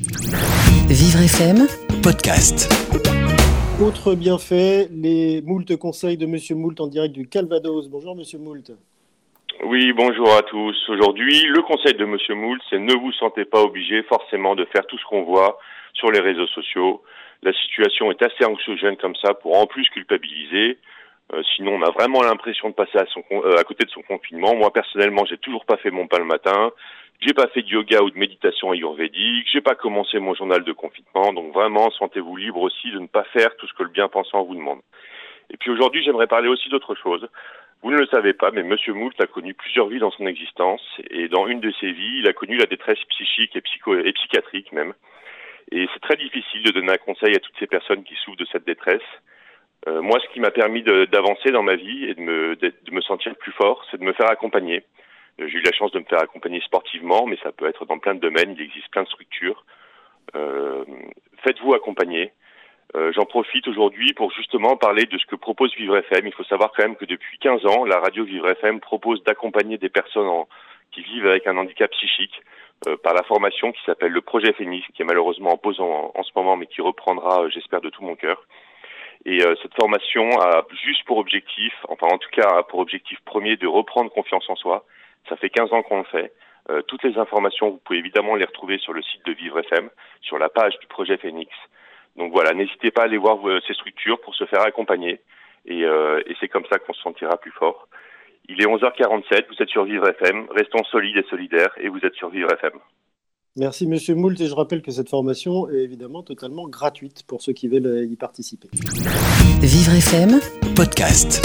Vivre FM Podcast. Autre bienfait, les moult conseils de Monsieur Moult en direct du Calvados. Bonjour Monsieur Moult. Oui, bonjour à tous. Aujourd'hui, le conseil de Monsieur Moult, c'est ne vous sentez pas obligé forcément de faire tout ce qu'on voit sur les réseaux sociaux. La situation est assez anxiogène comme ça pour en plus culpabiliser. Euh, sinon, on a vraiment l'impression de passer à, son, euh, à côté de son confinement. Moi, personnellement, j'ai toujours pas fait mon pas le matin. J'ai pas fait de yoga ou de méditation ayurvédique. J'ai pas commencé mon journal de confinement. Donc vraiment, sentez-vous libre aussi de ne pas faire tout ce que le bien-pensant vous demande. Et puis aujourd'hui, j'aimerais parler aussi d'autre chose. Vous ne le savez pas, mais Monsieur Moult a connu plusieurs vies dans son existence, et dans une de ces vies, il a connu la détresse psychique et, psycho et psychiatrique même. Et c'est très difficile de donner un conseil à toutes ces personnes qui souffrent de cette détresse. Euh, moi, ce qui m'a permis d'avancer dans ma vie et de me, sentir plus fort, c'est de me faire accompagner. Euh, j'ai eu la chance de me faire accompagner sportivement, mais ça peut être dans plein de domaines. Il existe plein de structures. Euh, Faites-vous accompagner. J'en profite aujourd'hui pour justement parler de ce que propose Vivre FM. Il faut savoir quand même que depuis 15 ans, la radio Vivre FM propose d'accompagner des personnes qui vivent avec un handicap psychique par la formation qui s'appelle le projet Phoenix, qui est malheureusement en pause en, ce moment, mais qui reprendra, j'espère, de tout mon cœur. Et euh, cette formation a juste pour objectif, enfin en tout cas pour objectif premier de reprendre confiance en soi. Ça fait 15 ans qu'on le fait. Euh, toutes les informations, vous pouvez évidemment les retrouver sur le site de Vivre FM, sur la page du projet Phoenix. Donc voilà, n'hésitez pas à aller voir ces structures pour se faire accompagner. Et, euh, et c'est comme ça qu'on se sentira plus fort. Il est 11h47, vous êtes sur Vivre FM, restons solides et solidaires et vous êtes sur Vivre FM. Merci Monsieur Moult et je rappelle que cette formation est évidemment totalement gratuite pour ceux qui veulent y participer. Vivre FM Podcast.